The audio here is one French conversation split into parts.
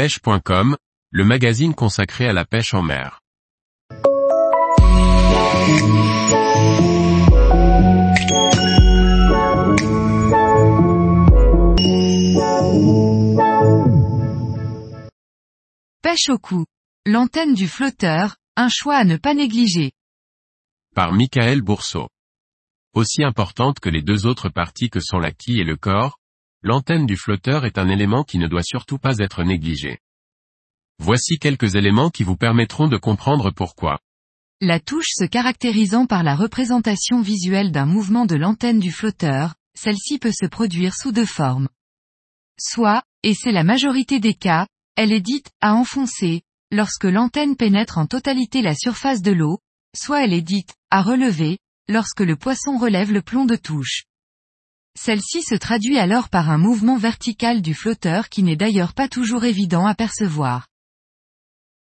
pêche.com, le magazine consacré à la pêche en mer. Pêche au cou. L'antenne du flotteur, un choix à ne pas négliger. Par Michael Bourseau. Aussi importante que les deux autres parties que sont la quille et le corps, l'antenne du flotteur est un élément qui ne doit surtout pas être négligé. Voici quelques éléments qui vous permettront de comprendre pourquoi. La touche se caractérisant par la représentation visuelle d'un mouvement de l'antenne du flotteur, celle-ci peut se produire sous deux formes. Soit, et c'est la majorité des cas, elle est dite à enfoncer, lorsque l'antenne pénètre en totalité la surface de l'eau, soit elle est dite à relever, lorsque le poisson relève le plomb de touche. Celle-ci se traduit alors par un mouvement vertical du flotteur qui n'est d'ailleurs pas toujours évident à percevoir.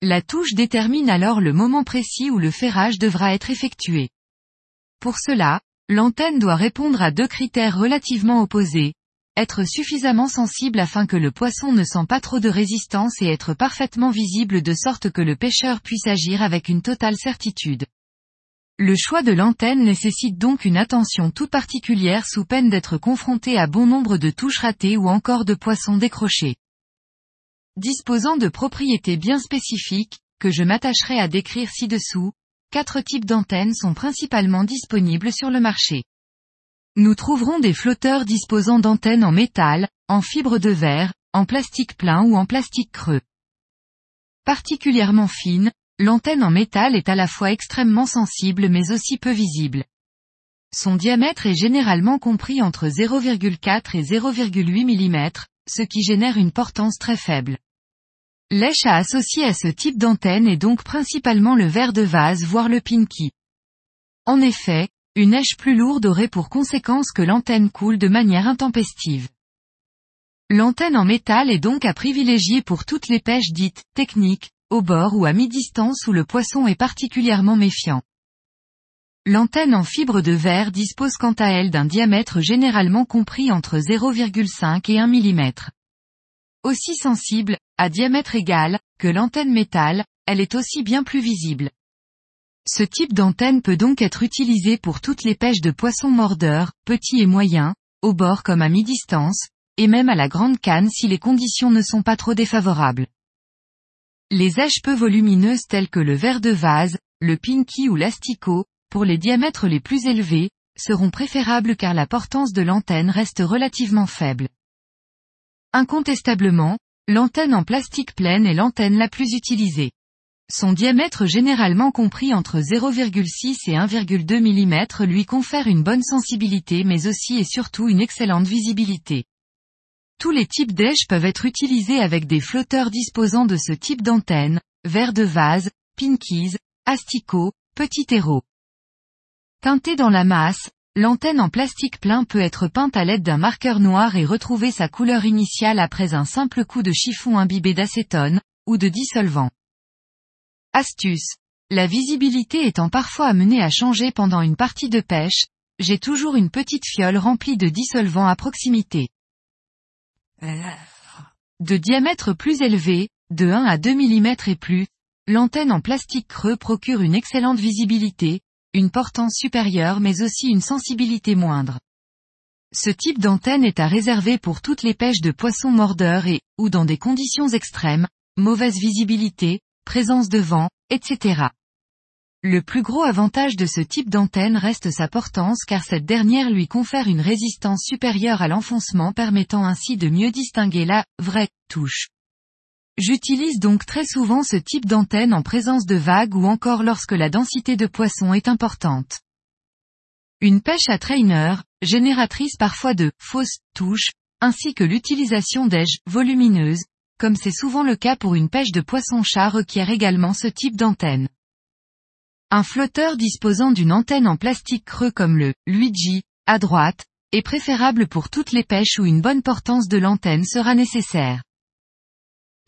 La touche détermine alors le moment précis où le ferrage devra être effectué. Pour cela, l'antenne doit répondre à deux critères relativement opposés. Être suffisamment sensible afin que le poisson ne sent pas trop de résistance et être parfaitement visible de sorte que le pêcheur puisse agir avec une totale certitude. Le choix de l'antenne nécessite donc une attention toute particulière sous peine d'être confronté à bon nombre de touches ratées ou encore de poissons décrochés. Disposant de propriétés bien spécifiques, que je m'attacherai à décrire ci-dessous, quatre types d'antennes sont principalement disponibles sur le marché. Nous trouverons des flotteurs disposant d'antennes en métal, en fibre de verre, en plastique plein ou en plastique creux. Particulièrement fine, L'antenne en métal est à la fois extrêmement sensible mais aussi peu visible. Son diamètre est généralement compris entre 0,4 et 0,8 mm, ce qui génère une portance très faible. L'èche à associer à ce type d'antenne est donc principalement le verre de vase voire le pinky. En effet, une èche plus lourde aurait pour conséquence que l'antenne coule de manière intempestive. L'antenne en métal est donc à privilégier pour toutes les pêches dites techniques, au bord ou à mi-distance où le poisson est particulièrement méfiant. L'antenne en fibre de verre dispose quant à elle d'un diamètre généralement compris entre 0,5 et 1 mm. Aussi sensible, à diamètre égal, que l'antenne métal, elle est aussi bien plus visible. Ce type d'antenne peut donc être utilisé pour toutes les pêches de poissons mordeurs, petits et moyens, au bord comme à mi-distance, et même à la grande canne si les conditions ne sont pas trop défavorables. Les èches peu volumineuses telles que le verre de vase, le pinky ou l'asticot, pour les diamètres les plus élevés, seront préférables car la portance de l'antenne reste relativement faible. Incontestablement, l'antenne en plastique pleine est l'antenne la plus utilisée. Son diamètre généralement compris entre 0,6 et 1,2 mm lui confère une bonne sensibilité mais aussi et surtout une excellente visibilité. Tous les types d'èches peuvent être utilisés avec des flotteurs disposant de ce type d'antenne, verre de vase, pinkies, asticots, petit terreau. Teintée dans la masse, l'antenne en plastique plein peut être peinte à l'aide d'un marqueur noir et retrouver sa couleur initiale après un simple coup de chiffon imbibé d'acétone, ou de dissolvant. Astuce. La visibilité étant parfois amenée à changer pendant une partie de pêche, j'ai toujours une petite fiole remplie de dissolvant à proximité. De diamètre plus élevé, de 1 à 2 mm et plus, l'antenne en plastique creux procure une excellente visibilité, une portance supérieure mais aussi une sensibilité moindre. Ce type d'antenne est à réserver pour toutes les pêches de poissons mordeurs et, ou dans des conditions extrêmes, mauvaise visibilité, présence de vent, etc. Le plus gros avantage de ce type d'antenne reste sa portance car cette dernière lui confère une résistance supérieure à l'enfoncement permettant ainsi de mieux distinguer la vraie touche. J'utilise donc très souvent ce type d'antenne en présence de vagues ou encore lorsque la densité de poissons est importante. Une pêche à trainer, génératrice parfois de fausses touches, ainsi que l'utilisation d'aiges volumineuses, comme c'est souvent le cas pour une pêche de poisson-chat requiert également ce type d'antenne. Un flotteur disposant d'une antenne en plastique creux comme le Luigi, à droite, est préférable pour toutes les pêches où une bonne portance de l'antenne sera nécessaire.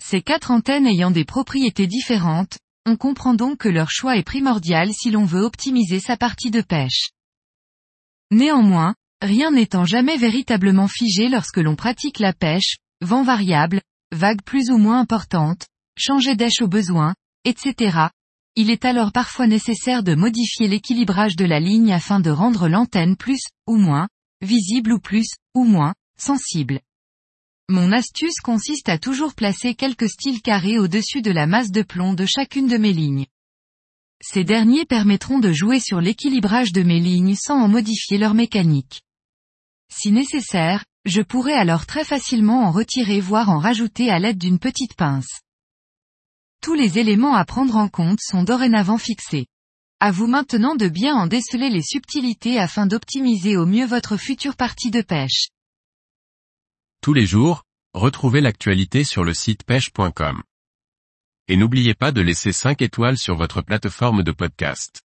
Ces quatre antennes ayant des propriétés différentes, on comprend donc que leur choix est primordial si l'on veut optimiser sa partie de pêche. Néanmoins, rien n'étant jamais véritablement figé lorsque l'on pratique la pêche, vent variable, vagues plus ou moins importantes, changer d'èche au besoin, etc. Il est alors parfois nécessaire de modifier l'équilibrage de la ligne afin de rendre l'antenne plus, ou moins, visible ou plus, ou moins, sensible. Mon astuce consiste à toujours placer quelques styles carrés au-dessus de la masse de plomb de chacune de mes lignes. Ces derniers permettront de jouer sur l'équilibrage de mes lignes sans en modifier leur mécanique. Si nécessaire, je pourrais alors très facilement en retirer voire en rajouter à l'aide d'une petite pince. Tous les éléments à prendre en compte sont dorénavant fixés. À vous maintenant de bien en déceler les subtilités afin d'optimiser au mieux votre future partie de pêche. Tous les jours, retrouvez l'actualité sur le site pêche.com. Et n'oubliez pas de laisser 5 étoiles sur votre plateforme de podcast.